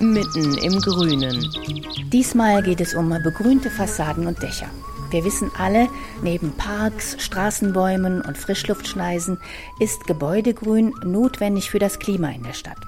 mitten im Grünen. Diesmal geht es um begrünte Fassaden und Dächer. Wir wissen alle, neben Parks, Straßenbäumen und Frischluftschneisen ist Gebäudegrün notwendig für das Klima in der Stadt.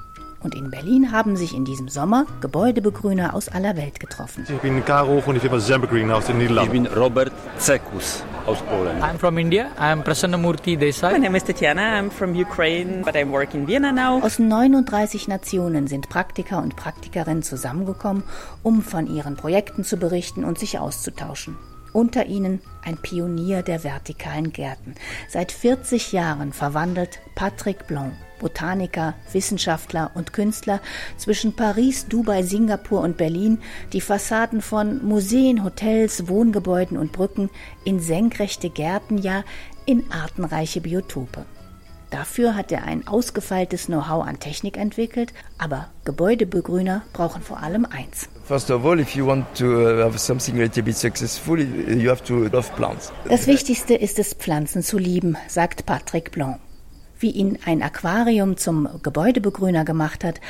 Und in Berlin haben sich in diesem Sommer Gebäudebegrüner aus aller Welt getroffen. Ich bin Karo und ich bin Zembegreen aus den Niederlanden. Ich bin Robert Zekus aus Polen. I'm from India. I'm Prasannamurthy Desai. My name is Tatiana. I'm from Ukraine, but I work in Vienna now. Aus 39 Nationen sind Praktiker und Praktikerinnen zusammengekommen, um von ihren Projekten zu berichten und sich auszutauschen. Unter ihnen ein Pionier der vertikalen Gärten. Seit 40 Jahren verwandelt Patrick Blanc, Botaniker, Wissenschaftler und Künstler zwischen Paris, Dubai, Singapur und Berlin die Fassaden von Museen, Hotels, Wohngebäuden und Brücken in senkrechte Gärten, ja in artenreiche Biotope. Dafür hat er ein ausgefeiltes Know-how an Technik entwickelt, aber Gebäudebegrüner brauchen vor allem eins. Uh. Das Wichtigste ist es, Pflanzen zu lieben, sagt Patrick Blanc. Wie ihn ein Aquarium zum Gebäudebegrüner gemacht hat,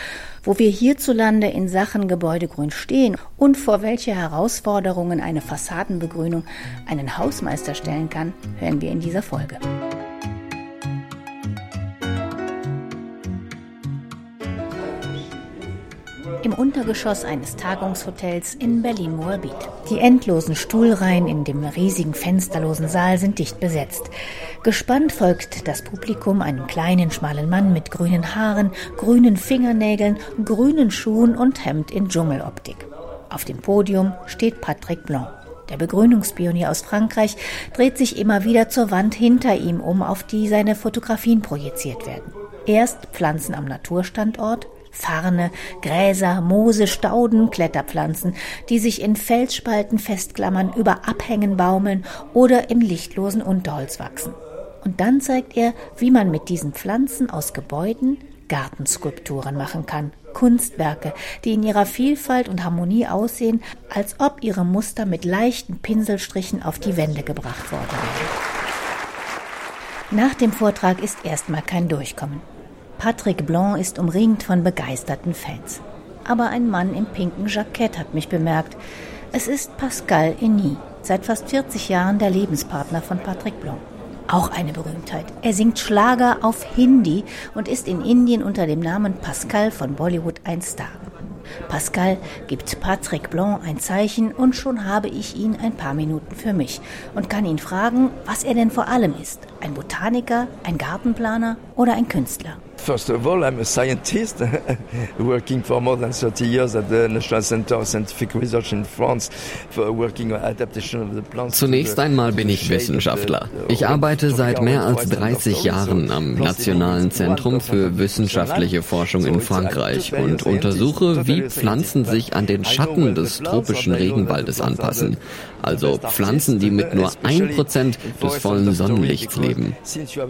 wo wir hierzulande in Sachen Gebäudegrün stehen und vor welche Herausforderungen eine Fassadenbegrünung einen Hausmeister stellen kann, hören wir in dieser Folge. Im Untergeschoss eines Tagungshotels in Berlin-Moabit. Die endlosen Stuhlreihen in dem riesigen fensterlosen Saal sind dicht besetzt. Gespannt folgt das Publikum einem kleinen, schmalen Mann mit grünen Haaren, grünen Fingernägeln, grünen Schuhen und Hemd in Dschungeloptik. Auf dem Podium steht Patrick Blanc. Der Begrünungspionier aus Frankreich dreht sich immer wieder zur Wand hinter ihm um, auf die seine Fotografien projiziert werden. Erst Pflanzen am Naturstandort, Farne, Gräser, Moose, Stauden, Kletterpflanzen, die sich in Felsspalten festklammern, über Abhängen baumeln oder im lichtlosen Unterholz wachsen. Und dann zeigt er, wie man mit diesen Pflanzen aus Gebäuden Gartenskulpturen machen kann. Kunstwerke, die in ihrer Vielfalt und Harmonie aussehen, als ob ihre Muster mit leichten Pinselstrichen auf die Wände gebracht worden wären. Nach dem Vortrag ist erstmal kein Durchkommen. Patrick Blanc ist umringt von begeisterten Fans. Aber ein Mann im pinken Jackett hat mich bemerkt. Es ist Pascal Eni, seit fast 40 Jahren der Lebenspartner von Patrick Blanc. Auch eine Berühmtheit. Er singt Schlager auf Hindi und ist in Indien unter dem Namen Pascal von Bollywood ein Star. Pascal gibt Patrick Blanc ein Zeichen und schon habe ich ihn ein paar Minuten für mich und kann ihn fragen, was er denn vor allem ist. Ein Botaniker, ein Gartenplaner oder ein Künstler. First of all, I'm a scientist working for more than 30 years at the National Center of Scientific Research in France for working on adaptation of the plants. Zunächst einmal bin ich Wissenschaftler. Ich arbeite seit mehr als 30 Jahren am Nationalen Zentrum für wissenschaftliche Forschung in Frankreich und untersuche, wie Pflanzen sich an den Schatten des tropischen Regenwaldes anpassen. Also Pflanzen, die mit nur ein Prozent des vollen Sonnenlichts leben.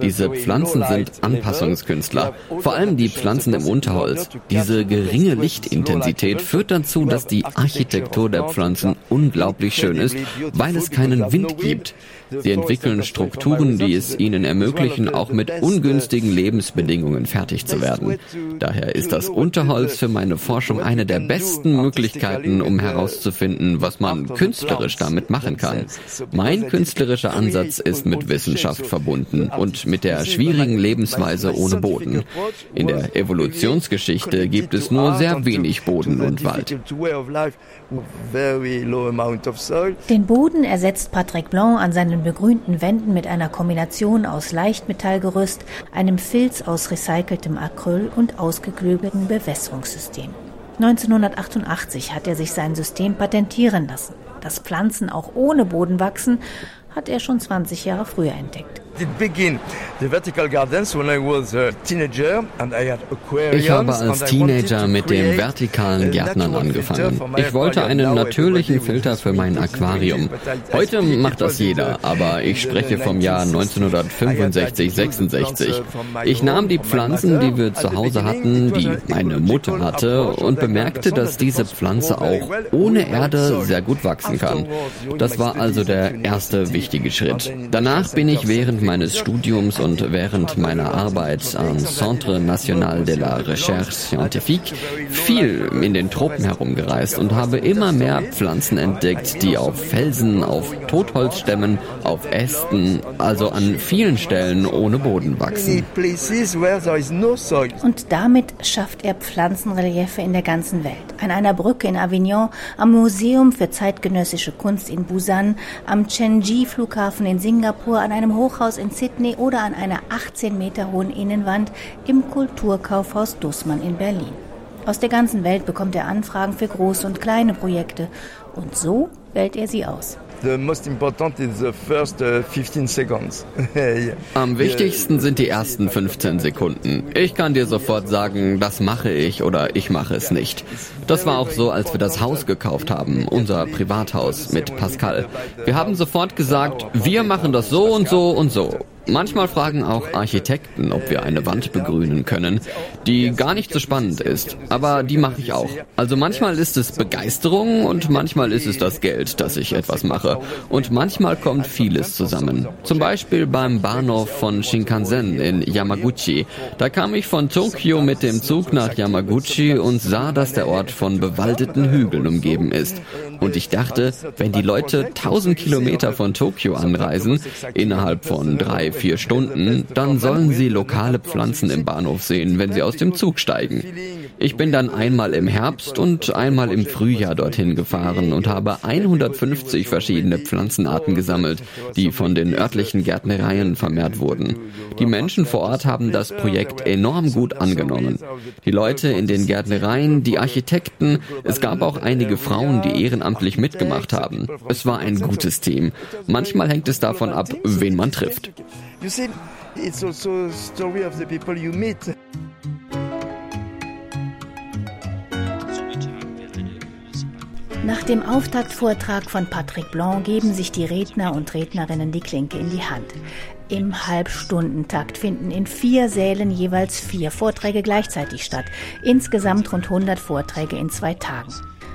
Diese Pflanzen sind Anpassungskünstler. Vor allem die Pflanzen im Unterholz. Diese geringe Lichtintensität führt dazu, dass die Architektur der Pflanzen unglaublich schön ist, weil es keinen Wind gibt. Sie entwickeln Strukturen, die es ihnen ermöglichen, auch mit ungünstigen Lebensbedingungen fertig zu werden. Daher ist das Unterholz für meine Forschung eine der besten Möglichkeiten, um herauszufinden, was man künstlerisch damit machen kann. Mein künstlerischer Ansatz ist mit Wissenschaft verbunden und mit der schwierigen Lebensweise ohne Boden. In der Evolutionsgeschichte gibt es nur sehr wenig Boden und Wald. Den Boden ersetzt Patrick Blanc an seinen begrünten Wänden mit einer Kombination aus Leichtmetallgerüst, einem Filz aus recyceltem Acryl und ausgeklügeltem Bewässerungssystem. 1988 hat er sich sein System patentieren lassen. Dass Pflanzen auch ohne Boden wachsen, hat er schon 20 Jahre früher entdeckt. Ich habe als Teenager mit dem vertikalen Gärtnern angefangen. Ich wollte einen natürlichen Filter für mein Aquarium. Heute macht das jeder, aber ich spreche vom Jahr 1965, 66. Ich nahm die Pflanzen, die wir zu Hause hatten, die meine Mutter hatte, und bemerkte, dass diese Pflanze auch ohne Erde sehr gut wachsen kann. Das war also der erste wichtige Schritt. Danach bin ich während meines Studiums und während meiner Arbeit am Centre National de la Recherche Scientifique viel in den Tropen herumgereist und habe immer mehr Pflanzen entdeckt, die auf Felsen, auf Totholzstämmen, auf Ästen, also an vielen Stellen ohne Boden wachsen. Und damit schafft er Pflanzenreliefe in der ganzen Welt. An einer Brücke in Avignon, am Museum für zeitgenössische Kunst in Busan, am Chenji-Flughafen in Singapur, an einem Hochhaus in Sydney oder an einer 18 Meter hohen Innenwand im Kulturkaufhaus Dussmann in Berlin. Aus der ganzen Welt bekommt er Anfragen für große und kleine Projekte und so wählt er sie aus. The most important is the first 15 uh, seconds. Am wichtigsten sind die ersten 15 Sekunden. Ich kann dir sofort sagen, das mache ich oder ich mache es nicht. Das war auch so, als wir das Haus gekauft haben, unser Privathaus mit Pascal. Wir haben sofort gesagt, wir machen das so und so und so. Manchmal fragen auch Architekten, ob wir eine Wand begrünen können, die gar nicht so spannend ist, aber die mache ich auch. Also manchmal ist es Begeisterung und manchmal ist es das Geld, dass ich etwas mache. Und manchmal kommt vieles zusammen. Zum Beispiel beim Bahnhof von Shinkansen in Yamaguchi. Da kam ich von Tokio mit dem Zug nach Yamaguchi und sah, dass der Ort von bewaldeten Hügeln umgeben ist. Und ich dachte, wenn die Leute 1000 Kilometer von Tokio anreisen, innerhalb von drei, vier Stunden, dann sollen sie lokale Pflanzen im Bahnhof sehen, wenn sie aus dem Zug steigen. Ich bin dann einmal im Herbst und einmal im Frühjahr dorthin gefahren und habe 150 verschiedene Pflanzenarten gesammelt, die von den örtlichen Gärtnereien vermehrt wurden. Die Menschen vor Ort haben das Projekt enorm gut angenommen. Die Leute in den Gärtnereien, die Architekten, es gab auch einige Frauen, die ehrenamtlich mitgemacht haben. Es war ein gutes Team. Manchmal hängt es davon ab, wen man trifft. You see, it's also a story of the people you meet. Nach dem Auftaktvortrag von Patrick Blanc geben sich die Redner und Rednerinnen die Klinke in die Hand. Im Halbstundentakt finden in vier Sälen jeweils vier Vorträge gleichzeitig statt. Insgesamt rund 100 Vorträge in zwei Tagen.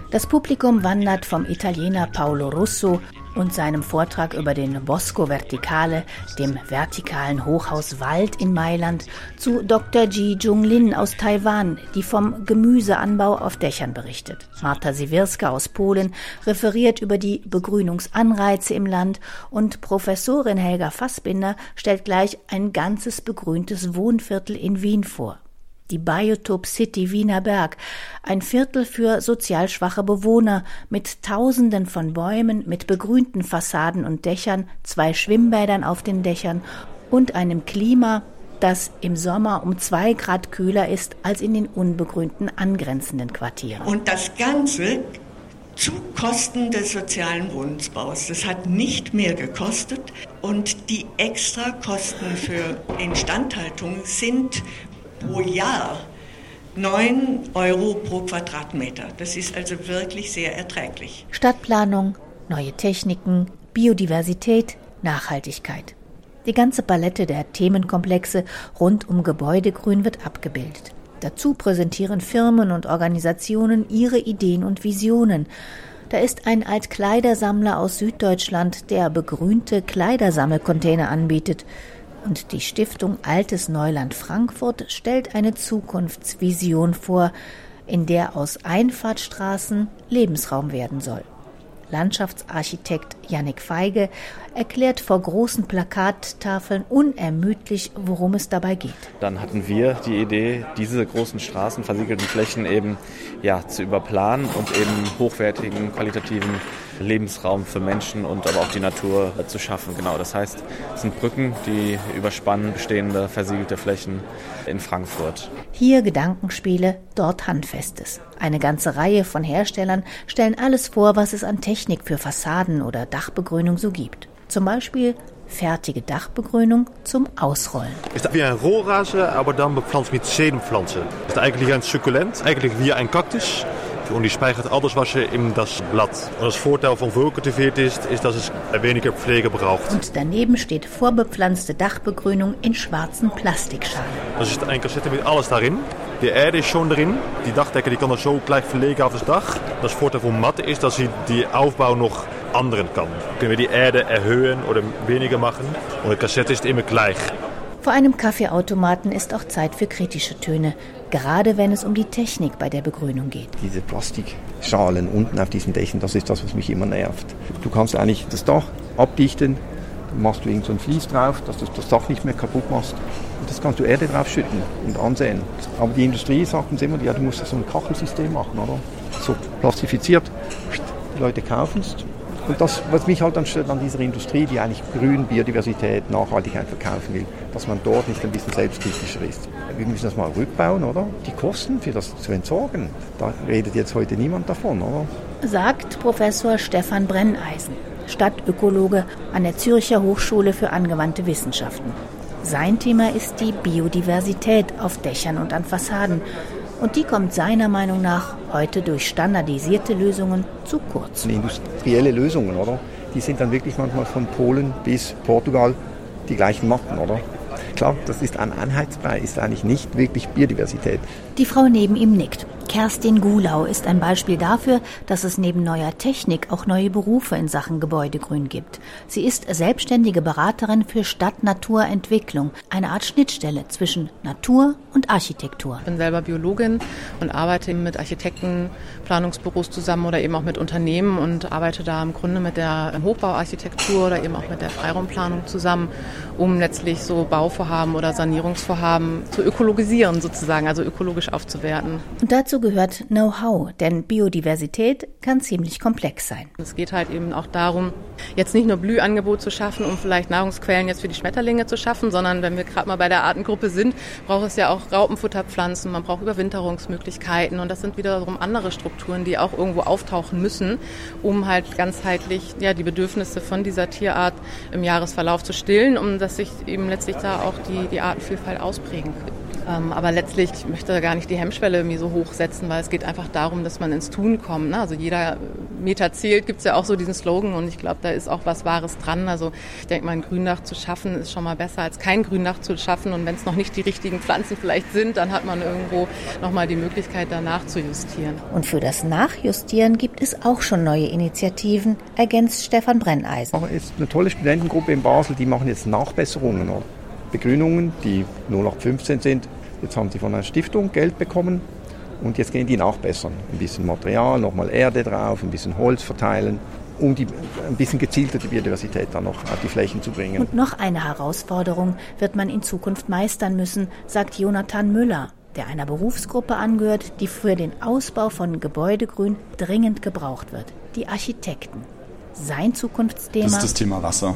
Das Publikum wandert vom Italiener Paolo Russo und seinem Vortrag über den Bosco Verticale, dem vertikalen Hochhaus Wald in Mailand, zu Dr. Ji Jung Lin aus Taiwan, die vom Gemüseanbau auf Dächern berichtet. Marta Siwirska aus Polen referiert über die Begrünungsanreize im Land und Professorin Helga Fassbinder stellt gleich ein ganzes begrüntes Wohnviertel in Wien vor die Biotop City Wiener Berg, ein Viertel für sozial schwache Bewohner mit Tausenden von Bäumen, mit begrünten Fassaden und Dächern, zwei Schwimmbädern auf den Dächern und einem Klima, das im Sommer um zwei Grad kühler ist als in den unbegrünten angrenzenden Quartieren. Und das Ganze zu Kosten des sozialen Wohnungsbaus. Das hat nicht mehr gekostet und die Extrakosten für Instandhaltung sind pro Jahr 9 Euro pro Quadratmeter. Das ist also wirklich sehr erträglich. Stadtplanung, neue Techniken, Biodiversität, Nachhaltigkeit. Die ganze Palette der Themenkomplexe rund um Gebäudegrün wird abgebildet. Dazu präsentieren Firmen und Organisationen ihre Ideen und Visionen. Da ist ein Altkleidersammler aus Süddeutschland, der begrünte Kleidersammelcontainer anbietet und die Stiftung Altes Neuland Frankfurt stellt eine Zukunftsvision vor, in der aus Einfahrtstraßen Lebensraum werden soll. Landschaftsarchitekt Yannick Feige erklärt vor großen Plakattafeln unermüdlich, worum es dabei geht. Dann hatten wir die Idee, diese großen Straßen, versiegelten Flächen eben ja, zu überplanen und eben hochwertigen, qualitativen Lebensraum für Menschen und aber auch die Natur zu schaffen. Genau, das heißt, es sind Brücken, die überspannen bestehende versiegelte Flächen in Frankfurt. Hier Gedankenspiele, dort Handfestes. Eine ganze Reihe von Herstellern stellen alles vor, was es an Technik für Fassaden oder Dachbegrünung so gibt. Zum Beispiel fertige Dachbegrünung zum Ausrollen. Ist wie ein Rohrrasen, aber dann bepflanzt mit Sedenpflanzen. Ist eigentlich ein Sukkulent, eigentlich wie ein Kaktus. Und die speichert alles, was in das Blatt. Und das Vorteil von vollkultiviert ist, ist, dass es weniger Pflege braucht. Und daneben steht vorbepflanzte Dachbegrünung in schwarzen Plastikschalen. Das ist ein Kassette mit alles darin. Die Erde ist schon drin. Die Dachdecke die kann er so gleich verlegen auf das Dach. Das Vorteil von Matte ist, dass sie die Aufbau noch anderen kann. Können wir die Erde erhöhen oder weniger machen. Und die Kassette ist immer gleich. Vor einem Kaffeeautomaten ist auch Zeit für kritische Töne, gerade wenn es um die Technik bei der Begrünung geht. Diese Plastikschalen unten auf diesen Dächern, das ist das, was mich immer nervt. Du kannst eigentlich das Dach abdichten, machst du irgend so ein Vlies drauf, dass du das Dach nicht mehr kaputt machst. Und das kannst du Erde draufschütten und ansehen. Aber die Industrie sagt uns immer, ja, du musst so ein Kachelsystem machen, oder? So plastifiziert. Die Leute kaufen es, und das, was mich halt dann stört an dieser Industrie, die eigentlich Grün, Biodiversität, Nachhaltigkeit verkaufen will, dass man dort nicht ein bisschen selbstkritischer ist. Wir müssen das mal rückbauen, oder? Die Kosten für das zu entsorgen, da redet jetzt heute niemand davon, oder? Sagt Professor Stefan Brenneisen, Stadtökologe an der Zürcher Hochschule für angewandte Wissenschaften. Sein Thema ist die Biodiversität auf Dächern und an Fassaden und die kommt seiner Meinung nach heute durch standardisierte Lösungen zu kurz. Industrielle Lösungen, oder? Die sind dann wirklich manchmal von Polen bis Portugal die gleichen Matten, oder? Klar, das ist ein Einheitsbrei, ist eigentlich nicht wirklich Biodiversität. Die Frau neben ihm nickt. Kerstin Gulau ist ein Beispiel dafür, dass es neben neuer Technik auch neue Berufe in Sachen Gebäudegrün gibt. Sie ist selbstständige Beraterin für Stadt-Natur-Entwicklung, eine Art Schnittstelle zwischen Natur und Architektur. Ich bin selber Biologin und arbeite mit Architekten, Planungsbüros zusammen oder eben auch mit Unternehmen und arbeite da im Grunde mit der Hochbauarchitektur oder eben auch mit der Freiraumplanung zusammen, um letztlich so Bauvorhaben oder Sanierungsvorhaben zu ökologisieren sozusagen, also ökologisch aufzuwerten. Und dazu gehört Know-how, denn Biodiversität kann ziemlich komplex sein. Es geht halt eben auch darum, jetzt nicht nur Blühangebot zu schaffen, um vielleicht Nahrungsquellen jetzt für die Schmetterlinge zu schaffen, sondern wenn wir gerade mal bei der Artengruppe sind, braucht es ja auch Raupenfutterpflanzen, man braucht Überwinterungsmöglichkeiten und das sind wiederum andere Strukturen, die auch irgendwo auftauchen müssen, um halt ganzheitlich ja, die Bedürfnisse von dieser Tierart im Jahresverlauf zu stillen, um dass sich eben letztlich da auch die, die Artenvielfalt ausprägen kann. Ähm, aber letztlich, ich möchte gar nicht die Hemmschwelle irgendwie so hoch setzen, weil es geht einfach darum, dass man ins Tun kommt. Ne? Also jeder Meter zählt, gibt es ja auch so diesen Slogan und ich glaube, da ist auch was Wahres dran. Also ich denke mal, ein Gründach zu schaffen ist schon mal besser als kein Gründach zu schaffen und wenn es noch nicht die richtigen Pflanzen vielleicht sind, dann hat man irgendwo nochmal die Möglichkeit, danach zu justieren. Und für das Nachjustieren gibt es auch schon neue Initiativen, ergänzt Stefan Brenneisen. Es ist eine tolle Studentengruppe in Basel, die machen jetzt Nachbesserungen. Begrünungen, die 0815 sind. Jetzt haben sie von einer Stiftung Geld bekommen und jetzt gehen die nachbessern. Ein bisschen Material, nochmal Erde drauf, ein bisschen Holz verteilen, um die, ein bisschen gezielter die Biodiversität dann noch auf die Flächen zu bringen. Und noch eine Herausforderung wird man in Zukunft meistern müssen, sagt Jonathan Müller, der einer Berufsgruppe angehört, die für den Ausbau von Gebäudegrün dringend gebraucht wird, die Architekten. Sein Zukunftsthema. Das ist das Thema Wasser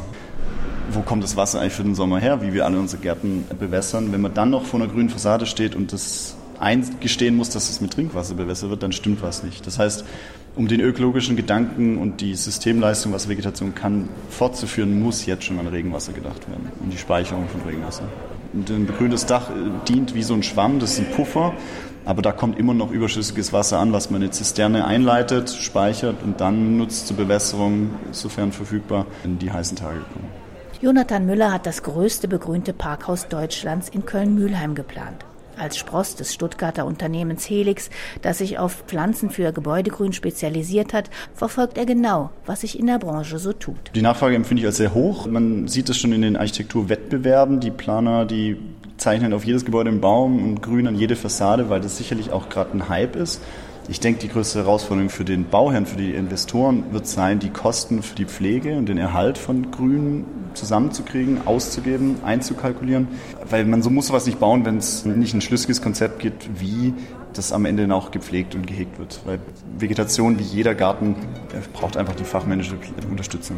wo kommt das Wasser eigentlich für den Sommer her, wie wir alle unsere Gärten bewässern. Wenn man dann noch vor einer grünen Fassade steht und das eingestehen muss, dass es mit Trinkwasser bewässert wird, dann stimmt was nicht. Das heißt, um den ökologischen Gedanken und die Systemleistung, was Vegetation kann, fortzuführen, muss jetzt schon an Regenwasser gedacht werden und die Speicherung von Regenwasser. Ein begrüntes Dach äh, dient wie so ein Schwamm, das ist ein Puffer, aber da kommt immer noch überschüssiges Wasser an, was man in eine Zisterne einleitet, speichert und dann nutzt zur Bewässerung, sofern verfügbar, in die heißen Tage kommen. Jonathan Müller hat das größte begrünte Parkhaus Deutschlands in Köln-Mühlheim geplant. Als Spross des Stuttgarter Unternehmens Helix, das sich auf Pflanzen für Gebäudegrün spezialisiert hat, verfolgt er genau, was sich in der Branche so tut. Die Nachfrage empfinde ich als sehr hoch. Man sieht es schon in den Architekturwettbewerben. Die Planer, die zeichnen auf jedes Gebäude einen Baum und grün an jede Fassade, weil das sicherlich auch gerade ein Hype ist. Ich denke, die größte Herausforderung für den Bauherrn, für die Investoren wird sein, die Kosten für die Pflege und den Erhalt von Grün zusammenzukriegen, auszugeben, einzukalkulieren. Weil man so muss sowas nicht bauen, wenn es nicht ein schlüssiges Konzept gibt, wie das am Ende auch gepflegt und gehegt wird. Weil Vegetation, wie jeder Garten, braucht einfach die fachmännische Unterstützung.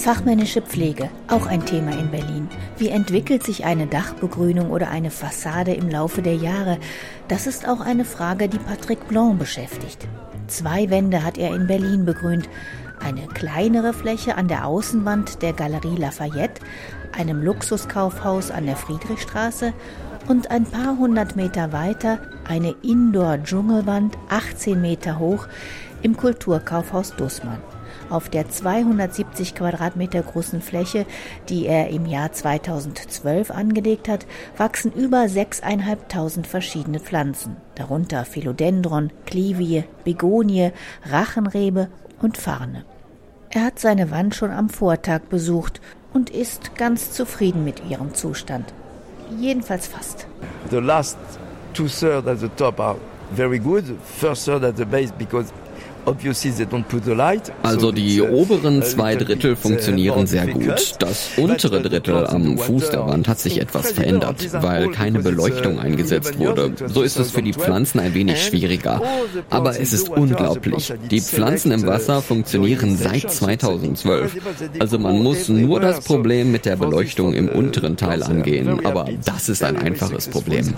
Fachmännische Pflege, auch ein Thema in Berlin. Wie entwickelt sich eine Dachbegrünung oder eine Fassade im Laufe der Jahre? Das ist auch eine Frage, die Patrick Blanc beschäftigt. Zwei Wände hat er in Berlin begrünt. Eine kleinere Fläche an der Außenwand der Galerie Lafayette, einem Luxuskaufhaus an der Friedrichstraße und ein paar hundert Meter weiter eine Indoor-Dschungelwand, 18 Meter hoch, im Kulturkaufhaus Dussmann. Auf der 270 Quadratmeter großen Fläche, die er im Jahr 2012 angelegt hat, wachsen über 6.500 verschiedene Pflanzen, darunter Philodendron, Klivie, Begonie, Rachenrebe und Farne. Er hat seine Wand schon am Vortag besucht und ist ganz zufrieden mit ihrem Zustand. Jedenfalls fast. The last two thirds at the top are very good. First third at the base because also die oberen zwei Drittel funktionieren sehr gut. Das untere Drittel am Fuß der Wand hat sich etwas verändert, weil keine Beleuchtung eingesetzt wurde. So ist es für die Pflanzen ein wenig schwieriger. Aber es ist unglaublich. Die Pflanzen im Wasser funktionieren seit 2012. Also man muss nur das Problem mit der Beleuchtung im unteren Teil angehen. Aber das ist ein einfaches Problem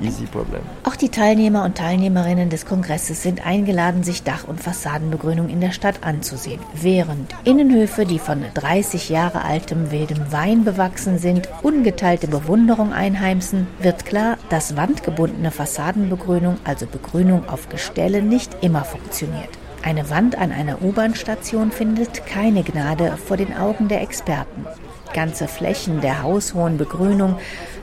easy problem. Auch die Teilnehmer und Teilnehmerinnen des Kongresses sind eingeladen, sich Dach- und Fassadenbegrünung in der Stadt anzusehen. Während Innenhöfe, die von 30 Jahre altem wildem Wein bewachsen sind, ungeteilte Bewunderung einheimsen, wird klar, dass wandgebundene Fassadenbegrünung, also Begrünung auf Gestelle, nicht immer funktioniert. Eine Wand an einer U-Bahn-Station findet keine Gnade vor den Augen der Experten. Ganze Flächen der haushohen Begrünung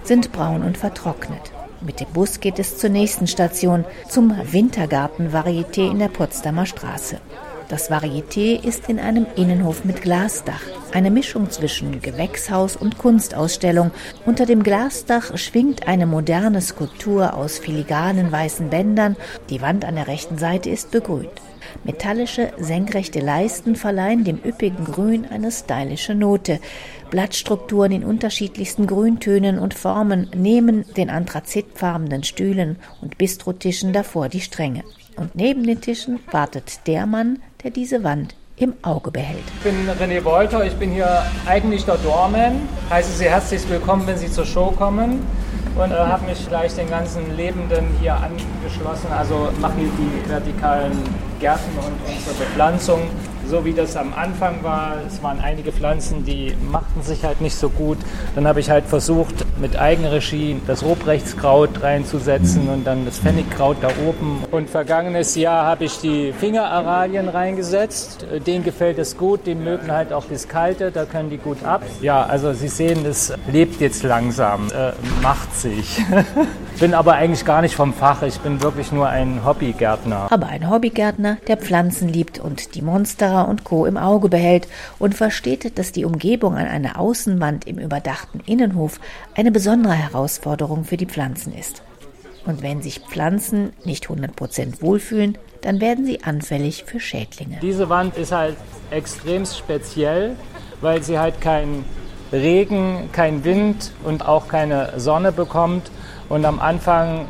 sind braun und vertrocknet. Mit dem Bus geht es zur nächsten Station, zum Wintergarten Varieté in der Potsdamer Straße. Das Varieté ist in einem Innenhof mit Glasdach, eine Mischung zwischen Gewächshaus und Kunstausstellung. Unter dem Glasdach schwingt eine moderne Skulptur aus filigranen weißen Bändern. Die Wand an der rechten Seite ist begrünt. Metallische, senkrechte Leisten verleihen dem üppigen Grün eine stylische Note. Blattstrukturen in unterschiedlichsten Grüntönen und Formen nehmen den anthrazitfarbenen Stühlen und Bistrotischen davor die Stränge. Und neben den Tischen wartet der Mann, der diese Wand im Auge behält. Ich bin René Wolter, ich bin hier eigentlich der Doorman. Heiße Sie herzlich willkommen, wenn Sie zur Show kommen und äh, habe mich gleich den ganzen Lebenden hier angeschlossen. Also mache hier die vertikalen Gärten und unsere Bepflanzung so wie das am Anfang war. Es waren einige Pflanzen, die machten sich halt nicht so gut. Dann habe ich halt versucht, mit Eigenregie das Robrechtskraut reinzusetzen und dann das Pfennigkraut da oben. Und vergangenes Jahr habe ich die Fingeraralien reingesetzt. Denen gefällt es gut, die mögen halt auch das Kalte, da können die gut ab. Ja, also Sie sehen, das lebt jetzt langsam, äh, macht sich. bin aber eigentlich gar nicht vom Fach, ich bin wirklich nur ein Hobbygärtner. Aber ein Hobbygärtner, der Pflanzen liebt und die Monsterer Kamera und Co. im Auge behält und versteht, dass die Umgebung an einer Außenwand im überdachten Innenhof eine besondere Herausforderung für die Pflanzen ist. Und wenn sich Pflanzen nicht 100% wohlfühlen, dann werden sie anfällig für Schädlinge. Diese Wand ist halt extrem speziell, weil sie halt keinen Regen, keinen Wind und auch keine Sonne bekommt. Und am Anfang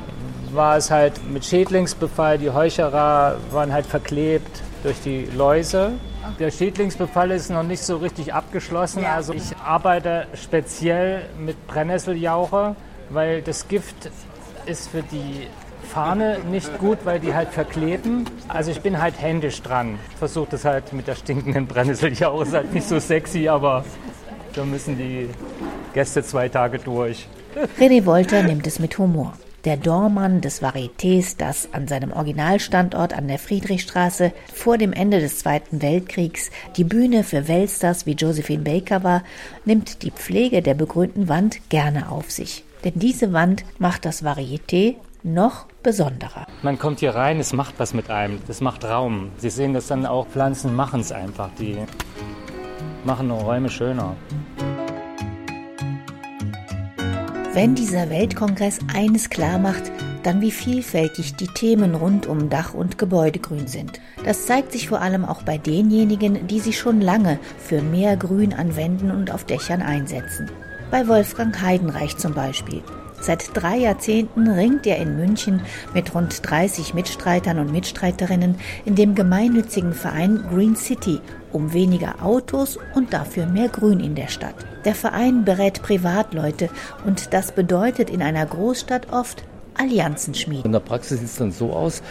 war es halt mit Schädlingsbefall, die Heucherer waren halt verklebt durch die Läuse. Der Schädlingsbefall ist noch nicht so richtig abgeschlossen. Also ich arbeite speziell mit Brennnesseljauche, weil das Gift ist für die Fahne nicht gut, weil die halt verkleben. Also ich bin halt händisch dran. Versuche das halt mit der stinkenden Brennnesseljauche. Ist halt nicht so sexy, aber da müssen die Gäste zwei Tage durch. René Wolter nimmt es mit Humor der Dormann des Varietés, das an seinem Originalstandort an der Friedrichstraße vor dem Ende des Zweiten Weltkriegs die Bühne für Weltstars wie Josephine Baker war, nimmt die Pflege der begrünten Wand gerne auf sich. Denn diese Wand macht das Varieté noch besonderer. Man kommt hier rein, es macht was mit einem, es macht Raum. Sie sehen das dann auch, Pflanzen machen es einfach, die machen Räume schöner. Wenn dieser Weltkongress eines klar macht, dann wie vielfältig die Themen rund um Dach- und Gebäudegrün sind. Das zeigt sich vor allem auch bei denjenigen, die sich schon lange für mehr Grün an Wänden und auf Dächern einsetzen. Bei Wolfgang Heidenreich zum Beispiel. Seit drei Jahrzehnten ringt er in München mit rund 30 Mitstreitern und Mitstreiterinnen in dem gemeinnützigen Verein Green City um weniger Autos und dafür mehr Grün in der Stadt. Der Verein berät Privatleute und das bedeutet in einer Großstadt oft Allianzen schmieden. In der Praxis sieht es dann so aus,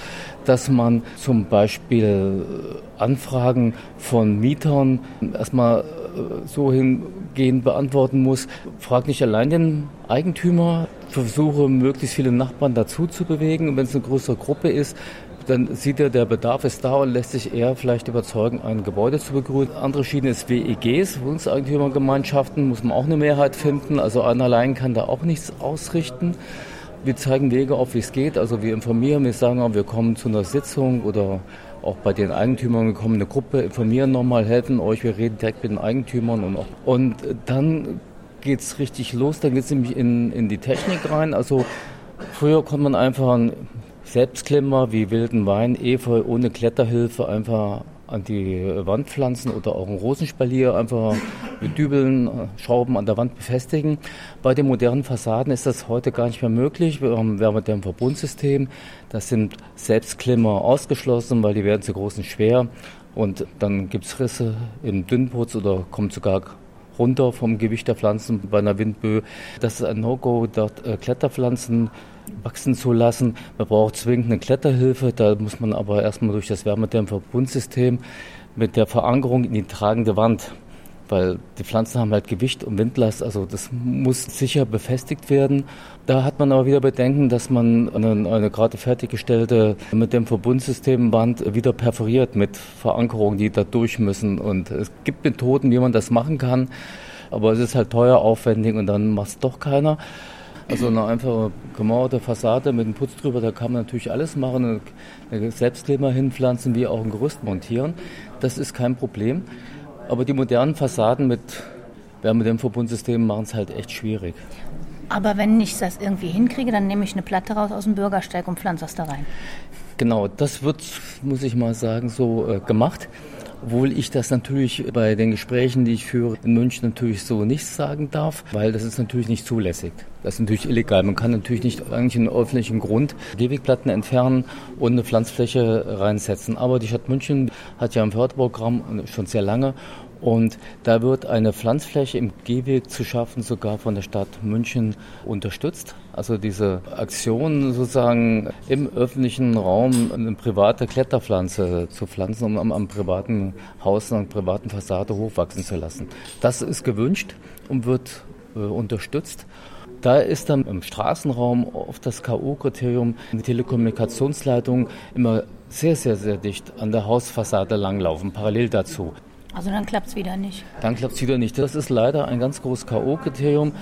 dass man zum Beispiel Anfragen von Mietern erstmal so hingehend beantworten muss. Frag nicht allein den Eigentümer, versuche möglichst viele Nachbarn dazu zu bewegen. Und wenn es eine größere Gruppe ist, dann sieht er, der Bedarf ist da und lässt sich eher vielleicht überzeugen, ein Gebäude zu begrünen. Andere Schiene ist WEGs, Wohnungseigentümergemeinschaften, muss man auch eine Mehrheit finden. Also einer allein kann da auch nichts ausrichten. Wir zeigen Wege auf, wie es geht. Also wir informieren, wir sagen wir kommen zu einer Sitzung oder auch bei den Eigentümern gekommen, eine Gruppe, informieren nochmal, helfen euch, wir reden direkt mit den Eigentümern und, auch. und dann geht es richtig los, dann geht es nämlich in, in die Technik rein. Also früher konnte man einfach einen Selbstklemmer wie wilden Wein, Efeu ohne Kletterhilfe einfach an die Wand pflanzen oder auch ein Rosenspalier einfach mit Dübeln, Schrauben an der Wand befestigen. Bei den modernen Fassaden ist das heute gar nicht mehr möglich. Wir haben ein Verbundsystem. Das sind Selbstklimmer ausgeschlossen, weil die werden zu groß und schwer. Und dann gibt es Risse im Dünnputz oder kommt sogar runter vom Gewicht der Pflanzen bei einer Windböe. Das ist ein No-Go, dort äh, Kletterpflanzen wachsen zu lassen. Man braucht zwingend eine Kletterhilfe, da muss man aber erstmal durch das Wärmedämmverbundsystem mit der Verankerung in die tragende Wand, weil die Pflanzen haben halt Gewicht und Windlast, also das muss sicher befestigt werden. Da hat man aber wieder Bedenken, dass man eine, eine gerade fertiggestellte mit dem Verbundsystemwand wieder perforiert mit Verankerungen, die da durch müssen. Und es gibt Methoden, wie man das machen kann, aber es ist halt teuer, aufwendig und dann macht es doch keiner. Also eine einfache gemauerte Fassade mit einem Putz drüber, da kann man natürlich alles machen, Selbstkleber hinpflanzen, wie auch ein Gerüst montieren. Das ist kein Problem. Aber die modernen Fassaden mit Wärmedämmverbundsystemen machen es halt echt schwierig. Aber wenn ich das irgendwie hinkriege, dann nehme ich eine Platte raus aus dem Bürgersteig und pflanze das da rein. Genau, das wird, muss ich mal sagen, so äh, gemacht. Obwohl ich das natürlich bei den Gesprächen, die ich führe in München, natürlich so nicht sagen darf, weil das ist natürlich nicht zulässig. Das ist natürlich illegal. Man kann natürlich nicht eigentlich in öffentlichen Grund Gehwegplatten entfernen und eine Pflanzfläche reinsetzen. Aber die Stadt München hat ja ein Förderprogramm schon sehr lange und da wird eine Pflanzfläche im Gehweg zu schaffen, sogar von der Stadt München unterstützt. Also diese Aktion sozusagen im öffentlichen Raum eine private Kletterpflanze zu pflanzen, um am, am privaten Haus, an privaten Fassade hochwachsen zu lassen. Das ist gewünscht und wird äh, unterstützt. Da ist dann im Straßenraum oft das K.O.-Kriterium, die Telekommunikationsleitung immer sehr, sehr, sehr dicht an der Hausfassade langlaufen, parallel dazu. Also dann klappt es wieder nicht. Dann klappt es wieder nicht. Das ist leider ein ganz großes K.O.-Kriterium.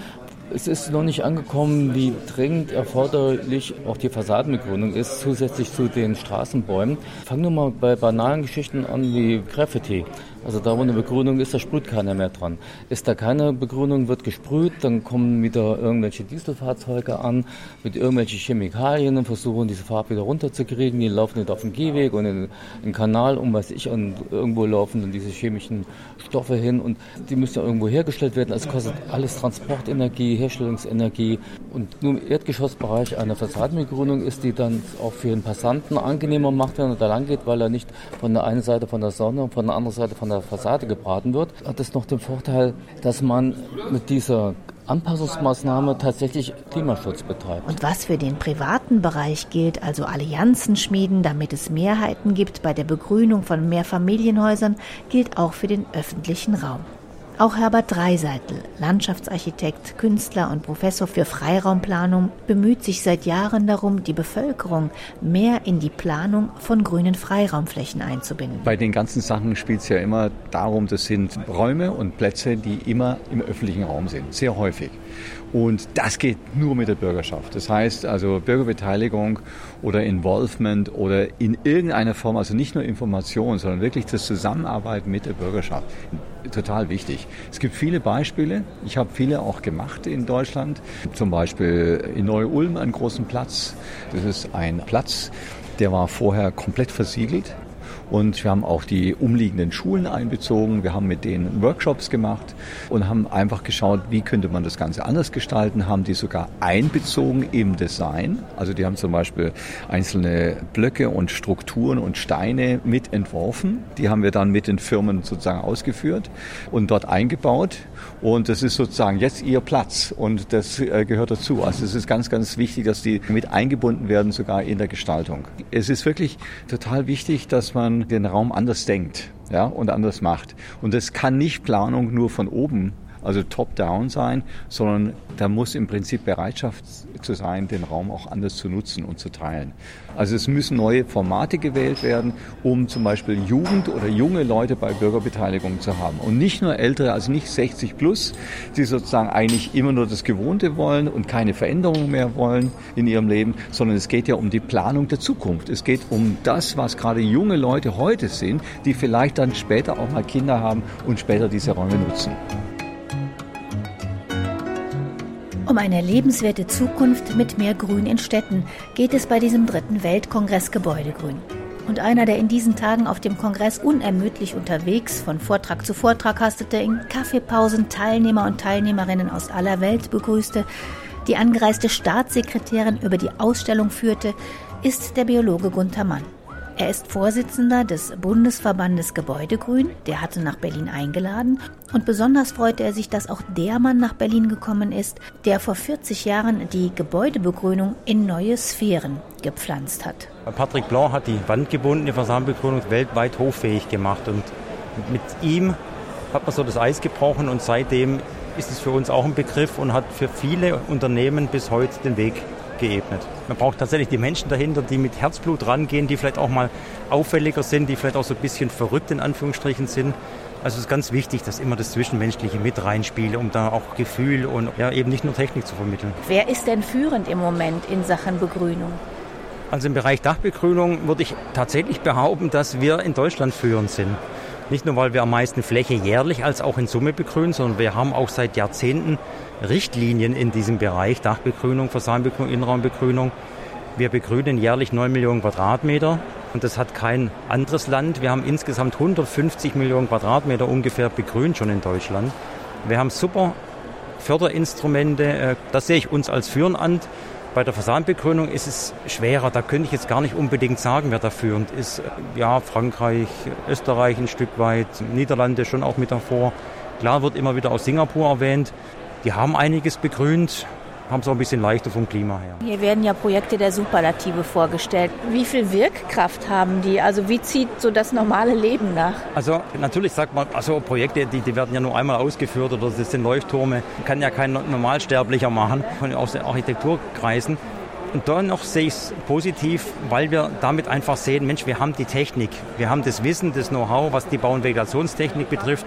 Es ist noch nicht angekommen, wie dringend erforderlich auch die Fassadenbegrünung ist, zusätzlich zu den Straßenbäumen. Fangen wir mal bei banalen Geschichten an wie Graffiti. Also da, wo eine Begrünung ist, da sprüht keiner mehr dran. Ist da keine Begrünung, wird gesprüht, dann kommen wieder irgendwelche Dieselfahrzeuge an mit irgendwelchen Chemikalien und versuchen, diese Farbe wieder runterzukriegen. Die laufen nicht auf den Gehweg und in den Kanal, um was ich, und irgendwo laufen dann diese chemischen Stoffe hin und die müssen ja irgendwo hergestellt werden. Es kostet alles Transportenergie, Herstellungsenergie. Und nur im Erdgeschossbereich eine Fassadenbegrünung ist, die dann auch für den Passanten angenehmer macht, wenn er da lang geht, weil er nicht von der einen Seite von der Sonne und von der anderen Seite von der Fassade gebraten wird, hat es noch den Vorteil, dass man mit dieser Anpassungsmaßnahme tatsächlich Klimaschutz betreibt. Und was für den privaten Bereich gilt, also Allianzen schmieden, damit es Mehrheiten gibt bei der Begrünung von Mehrfamilienhäusern, gilt auch für den öffentlichen Raum. Auch Herbert Dreiseitel, Landschaftsarchitekt, Künstler und Professor für Freiraumplanung, bemüht sich seit Jahren darum, die Bevölkerung mehr in die Planung von grünen Freiraumflächen einzubinden. Bei den ganzen Sachen spielt es ja immer darum, das sind Räume und Plätze, die immer im öffentlichen Raum sind, sehr häufig. Und das geht nur mit der Bürgerschaft. Das heißt also Bürgerbeteiligung oder Involvement oder in irgendeiner Form, also nicht nur Information, sondern wirklich das Zusammenarbeiten mit der Bürgerschaft. Total wichtig. Es gibt viele Beispiele. Ich habe viele auch gemacht in Deutschland. Zum Beispiel in Neu-Ulm einen großen Platz. Das ist ein Platz, der war vorher komplett versiegelt. Und wir haben auch die umliegenden Schulen einbezogen. Wir haben mit denen Workshops gemacht und haben einfach geschaut, wie könnte man das Ganze anders gestalten, haben die sogar einbezogen im Design. Also die haben zum Beispiel einzelne Blöcke und Strukturen und Steine mit entworfen. Die haben wir dann mit den Firmen sozusagen ausgeführt und dort eingebaut. Und das ist sozusagen jetzt ihr Platz und das äh, gehört dazu. Also es ist ganz, ganz wichtig, dass die mit eingebunden werden, sogar in der Gestaltung. Es ist wirklich total wichtig, dass man den Raum anders denkt ja, und anders macht. Und das kann nicht Planung nur von oben also top-down sein, sondern da muss im Prinzip Bereitschaft zu sein, den Raum auch anders zu nutzen und zu teilen. Also es müssen neue Formate gewählt werden, um zum Beispiel Jugend oder junge Leute bei Bürgerbeteiligung zu haben. Und nicht nur ältere, also nicht 60 plus, die sozusagen eigentlich immer nur das Gewohnte wollen und keine Veränderungen mehr wollen in ihrem Leben, sondern es geht ja um die Planung der Zukunft. Es geht um das, was gerade junge Leute heute sind, die vielleicht dann später auch mal Kinder haben und später diese Räume nutzen. Um eine lebenswerte Zukunft mit mehr Grün in Städten geht es bei diesem dritten Weltkongress Gebäudegrün. Und einer, der in diesen Tagen auf dem Kongress unermüdlich unterwegs von Vortrag zu Vortrag hastete, in Kaffeepausen Teilnehmer und Teilnehmerinnen aus aller Welt begrüßte, die angereiste Staatssekretärin über die Ausstellung führte, ist der Biologe Gunther Mann. Er ist Vorsitzender des Bundesverbandes Gebäudegrün, der hatte nach Berlin eingeladen. Und besonders freute er sich, dass auch der Mann nach Berlin gekommen ist, der vor 40 Jahren die Gebäudebegrünung in neue Sphären gepflanzt hat. Patrick Blanc hat die wandgebundene Fassadenbegrünung weltweit hochfähig gemacht. Und mit ihm hat man so das Eis gebrochen. Und seitdem ist es für uns auch ein Begriff und hat für viele Unternehmen bis heute den Weg geebnet. Man braucht tatsächlich die Menschen dahinter, die mit Herzblut rangehen, die vielleicht auch mal auffälliger sind, die vielleicht auch so ein bisschen verrückt in Anführungsstrichen sind. Also es ist ganz wichtig, dass immer das Zwischenmenschliche mit reinspiele, um da auch Gefühl und ja, eben nicht nur Technik zu vermitteln. Wer ist denn führend im Moment in Sachen Begrünung? Also im Bereich Dachbegrünung würde ich tatsächlich behaupten, dass wir in Deutschland führend sind. Nicht nur, weil wir am meisten Fläche jährlich als auch in Summe begrünen, sondern wir haben auch seit Jahrzehnten Richtlinien in diesem Bereich, Dachbegrünung, Fassadenbegrünung, Innenraumbegrünung. Wir begrünen jährlich 9 Millionen Quadratmeter und das hat kein anderes Land. Wir haben insgesamt 150 Millionen Quadratmeter ungefähr begrünt schon in Deutschland. Wir haben super Förderinstrumente, äh, das sehe ich uns als führend an. Bei der Fassadenbegrünung ist es schwerer. Da könnte ich jetzt gar nicht unbedingt sagen, wer da führend ist. Ja, Frankreich, Österreich ein Stück weit, Niederlande schon auch mit davor. Klar wird immer wieder aus Singapur erwähnt. Die haben einiges begrünt, haben es auch ein bisschen leichter vom Klima her. Hier werden ja Projekte der Superlative vorgestellt. Wie viel Wirkkraft haben die? Also wie zieht so das normale Leben nach? Also natürlich sagt man, also Projekte, die, die werden ja nur einmal ausgeführt oder das sind Leuchttürme, kann ja kein Normalsterblicher machen, aus den Architekturkreisen. Und dennoch sehe ich es positiv, weil wir damit einfach sehen, Mensch, wir haben die Technik, wir haben das Wissen, das Know-how, was die Bau- und Vegetationstechnik betrifft.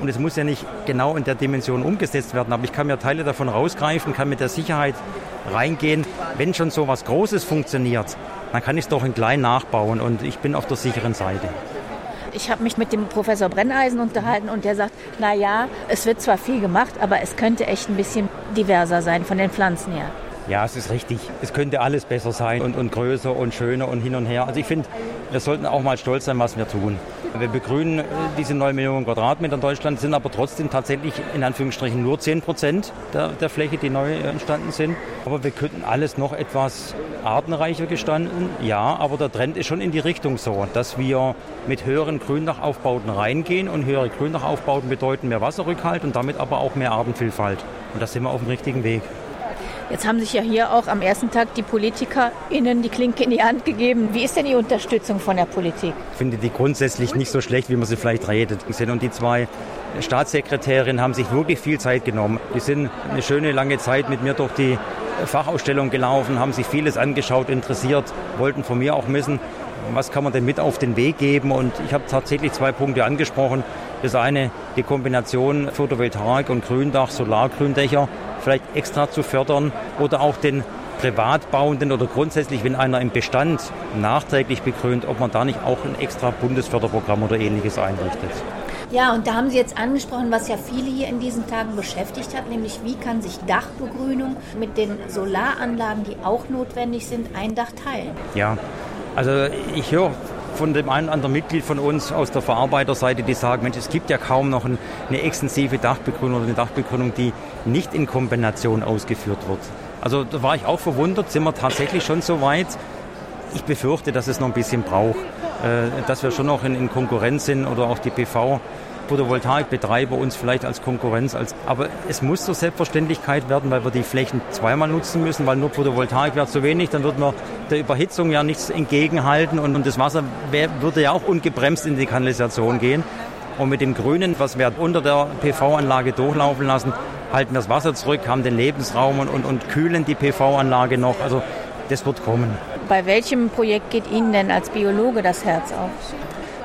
Und es muss ja nicht genau in der Dimension umgesetzt werden, aber ich kann mir Teile davon rausgreifen, kann mit der Sicherheit reingehen. Wenn schon so was Großes funktioniert, dann kann ich es doch in klein nachbauen und ich bin auf der sicheren Seite. Ich habe mich mit dem Professor Brenneisen unterhalten und der sagt, na ja, es wird zwar viel gemacht, aber es könnte echt ein bisschen diverser sein von den Pflanzen her. Ja, es ist richtig. Es könnte alles besser sein und, und größer und schöner und hin und her. Also ich finde, wir sollten auch mal stolz sein, was wir tun. Wir begrünen äh, diese 9 Millionen Quadratmeter in Deutschland, sind aber trotzdem tatsächlich in Anführungsstrichen nur 10 Prozent der, der Fläche, die neu entstanden sind. Aber wir könnten alles noch etwas artenreicher gestanden. Ja, aber der Trend ist schon in die Richtung so, dass wir mit höheren Gründachaufbauten reingehen und höhere Gründachaufbauten bedeuten mehr Wasserrückhalt und damit aber auch mehr Artenvielfalt. Und da sind wir auf dem richtigen Weg. Jetzt haben sich ja hier auch am ersten Tag die PolitikerInnen die Klinke in die Hand gegeben. Wie ist denn die Unterstützung von der Politik? Ich finde die grundsätzlich nicht so schlecht, wie man sie vielleicht redet. Und die zwei Staatssekretärinnen haben sich wirklich viel Zeit genommen. Die sind eine schöne lange Zeit mit mir durch die Fachausstellung gelaufen, haben sich vieles angeschaut, interessiert, wollten von mir auch wissen, was kann man denn mit auf den Weg geben? Und ich habe tatsächlich zwei Punkte angesprochen. Das eine, die Kombination Photovoltaik und Gründach, Solargründächer vielleicht extra zu fördern oder auch den Privatbauenden oder grundsätzlich, wenn einer im Bestand nachträglich begrünt, ob man da nicht auch ein extra Bundesförderprogramm oder ähnliches einrichtet. Ja, und da haben Sie jetzt angesprochen, was ja viele hier in diesen Tagen beschäftigt hat, nämlich wie kann sich Dachbegrünung mit den Solaranlagen, die auch notwendig sind, ein Dach teilen? Ja, also ich höre von dem einen oder anderen Mitglied von uns aus der Verarbeiterseite, die sagen, Mensch, es gibt ja kaum noch eine extensive Dachbegrünung oder eine Dachbegrünung, die nicht in Kombination ausgeführt wird. Also da war ich auch verwundert, sind wir tatsächlich schon so weit. Ich befürchte, dass es noch ein bisschen braucht, äh, dass wir schon noch in, Konkurrenz sind oder auch die PV. Photovoltaikbetreiber uns vielleicht als Konkurrenz, als, aber es muss zur Selbstverständlichkeit werden, weil wir die Flächen zweimal nutzen müssen, weil nur Photovoltaik wäre zu wenig, dann würden wir der Überhitzung ja nichts entgegenhalten und, und das Wasser wär, würde ja auch ungebremst in die Kanalisation gehen. Und mit dem Grünen, was wir unter der PV-Anlage durchlaufen lassen, halten wir das Wasser zurück, haben den Lebensraum und, und, und kühlen die PV-Anlage noch. Also das wird kommen. Bei welchem Projekt geht Ihnen denn als Biologe das Herz auf?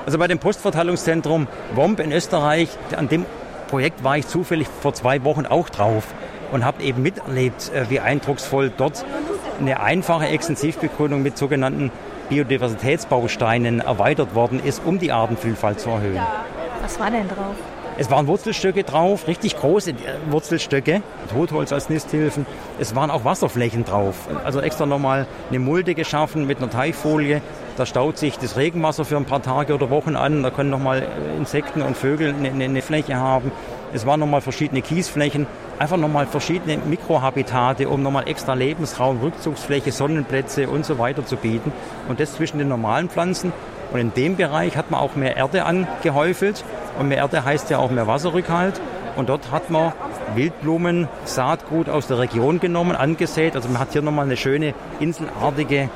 Also bei dem Postverteilungszentrum WOMP in Österreich, an dem Projekt war ich zufällig vor zwei Wochen auch drauf und habe eben miterlebt, äh, wie eindrucksvoll dort eine einfache Extensivbegrünung mit sogenannten Biodiversitätsbausteinen erweitert worden ist, um die Artenvielfalt zu erhöhen. Was war denn drauf? Es waren Wurzelstöcke drauf, richtig große äh, Wurzelstöcke, Totholz als Nisthilfen. Es waren auch Wasserflächen drauf. Also extra nochmal eine Mulde geschaffen mit einer Teichfolie. Da staut sich das Regenwasser für ein paar Tage oder Wochen an. Da können nochmal äh, Insekten und Vögel eine, eine Fläche haben. Es waren nochmal verschiedene Kiesflächen. Einfach nochmal verschiedene Mikrohabitate, um nochmal extra Lebensraum, Rückzugsfläche, Sonnenplätze und so weiter zu bieten. Und das zwischen den normalen Pflanzen. Und in dem Bereich hat man auch mehr Erde angehäufelt und mehr Erde heißt ja auch mehr Wasserrückhalt. Und dort hat man Wildblumen, Saatgut aus der Region genommen, angesät. Also man hat hier nochmal eine schöne inselartige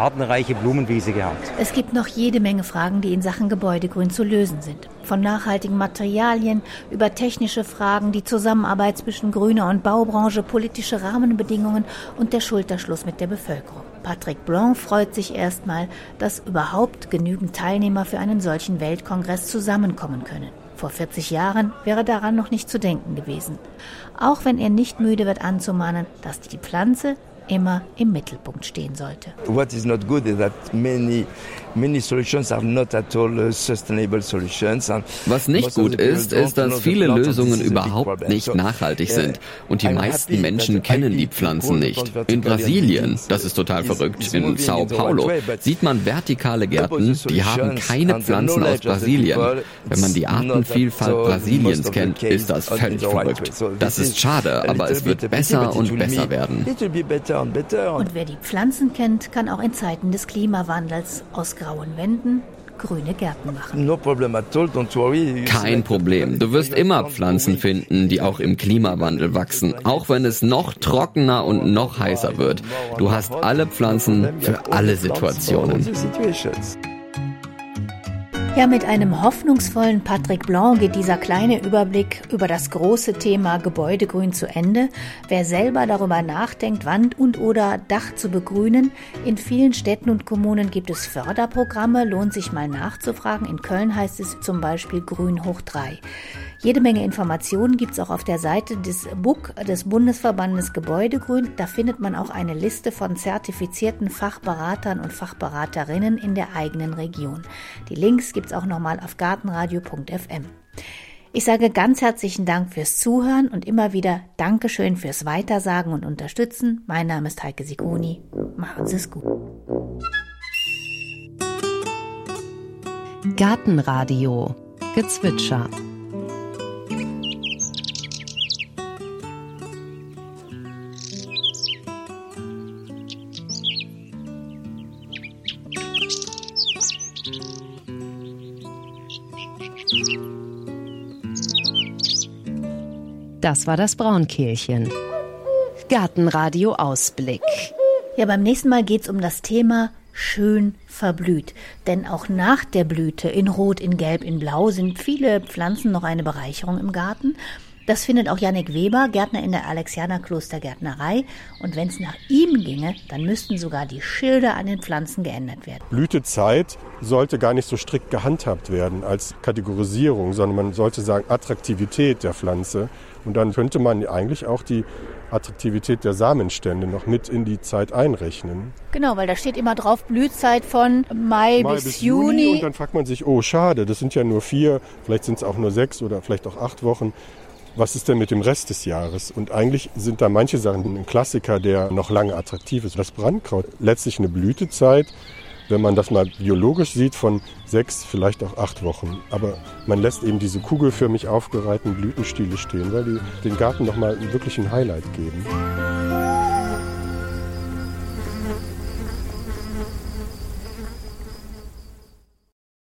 artenreiche Blumenwiese gehabt. Es gibt noch jede Menge Fragen, die in Sachen Gebäudegrün zu lösen sind. Von nachhaltigen Materialien über technische Fragen, die Zusammenarbeit zwischen grüner und Baubranche, politische Rahmenbedingungen und der Schulterschluss mit der Bevölkerung. Patrick Blanc freut sich erstmal, dass überhaupt genügend Teilnehmer für einen solchen Weltkongress zusammenkommen können. Vor 40 Jahren wäre daran noch nicht zu denken gewesen. Auch wenn er nicht müde wird anzumahnen, dass die Pflanze immer im Mittelpunkt stehen sollte. What is not good is that many many solutions are not at all uh, sustainable solutions. Was nicht gut ist, ist, dass viele Lösungen überhaupt nicht nachhaltig uh, sind und die meisten Menschen kennen die Pflanzen nicht. In Brasilien, das ist total verrückt, in Sao Paulo sieht man vertikale Gärten, die haben keine Pflanzen aus Brasilien. Wenn man die Artenvielfalt Brasiliens kennt, ist das völlig verrückt. Das ist schade, aber es wird besser und besser werden. Und wer die Pflanzen kennt, kann auch in Zeiten des Klimawandels aus grauen Wänden grüne Gärten machen. No problem at all, don't worry. Kein Problem. Du wirst immer Pflanzen finden, die auch im Klimawandel wachsen, auch wenn es noch trockener und noch heißer wird. Du hast alle Pflanzen für alle Situationen. Ja, mit einem hoffnungsvollen Patrick Blanc geht dieser kleine Überblick über das große Thema Gebäudegrün zu Ende. Wer selber darüber nachdenkt, Wand und oder Dach zu begrünen, in vielen Städten und Kommunen gibt es Förderprogramme, lohnt sich mal nachzufragen. In Köln heißt es zum Beispiel Grün hoch 3. Jede Menge Informationen gibt es auch auf der Seite des BUK, des Bundesverbandes Gebäudegrün. Da findet man auch eine Liste von zertifizierten Fachberatern und Fachberaterinnen in der eigenen Region. Die Links gibt es auch nochmal auf gartenradio.fm. Ich sage ganz herzlichen Dank fürs Zuhören und immer wieder Dankeschön fürs Weitersagen und Unterstützen. Mein Name ist Heike Sigoni. Machen Sie es gut. Gartenradio Gezwitscher Das war das Braunkehlchen. Gartenradio Ausblick. Ja, beim nächsten Mal geht es um das Thema schön verblüht. Denn auch nach der Blüte in Rot, in Gelb, in Blau sind viele Pflanzen noch eine Bereicherung im Garten. Das findet auch Yannick Weber, Gärtner in der Alexianer Klostergärtnerei. Und wenn es nach ihm ginge, dann müssten sogar die Schilder an den Pflanzen geändert werden. Blütezeit sollte gar nicht so strikt gehandhabt werden als Kategorisierung, sondern man sollte sagen Attraktivität der Pflanze. Und dann könnte man eigentlich auch die Attraktivität der Samenstände noch mit in die Zeit einrechnen. Genau, weil da steht immer drauf Blühzeit von Mai, Mai bis, bis Juni. Juni. Und dann fragt man sich, oh schade, das sind ja nur vier, vielleicht sind es auch nur sechs oder vielleicht auch acht Wochen. Was ist denn mit dem Rest des Jahres? Und eigentlich sind da manche Sachen ein Klassiker, der noch lange attraktiv ist. Das Brandkraut, letztlich eine Blütezeit, wenn man das mal biologisch sieht, von sechs, vielleicht auch acht Wochen. Aber man lässt eben diese kugelförmig aufgereihten Blütenstiele stehen, weil die den Garten nochmal wirklich ein Highlight geben.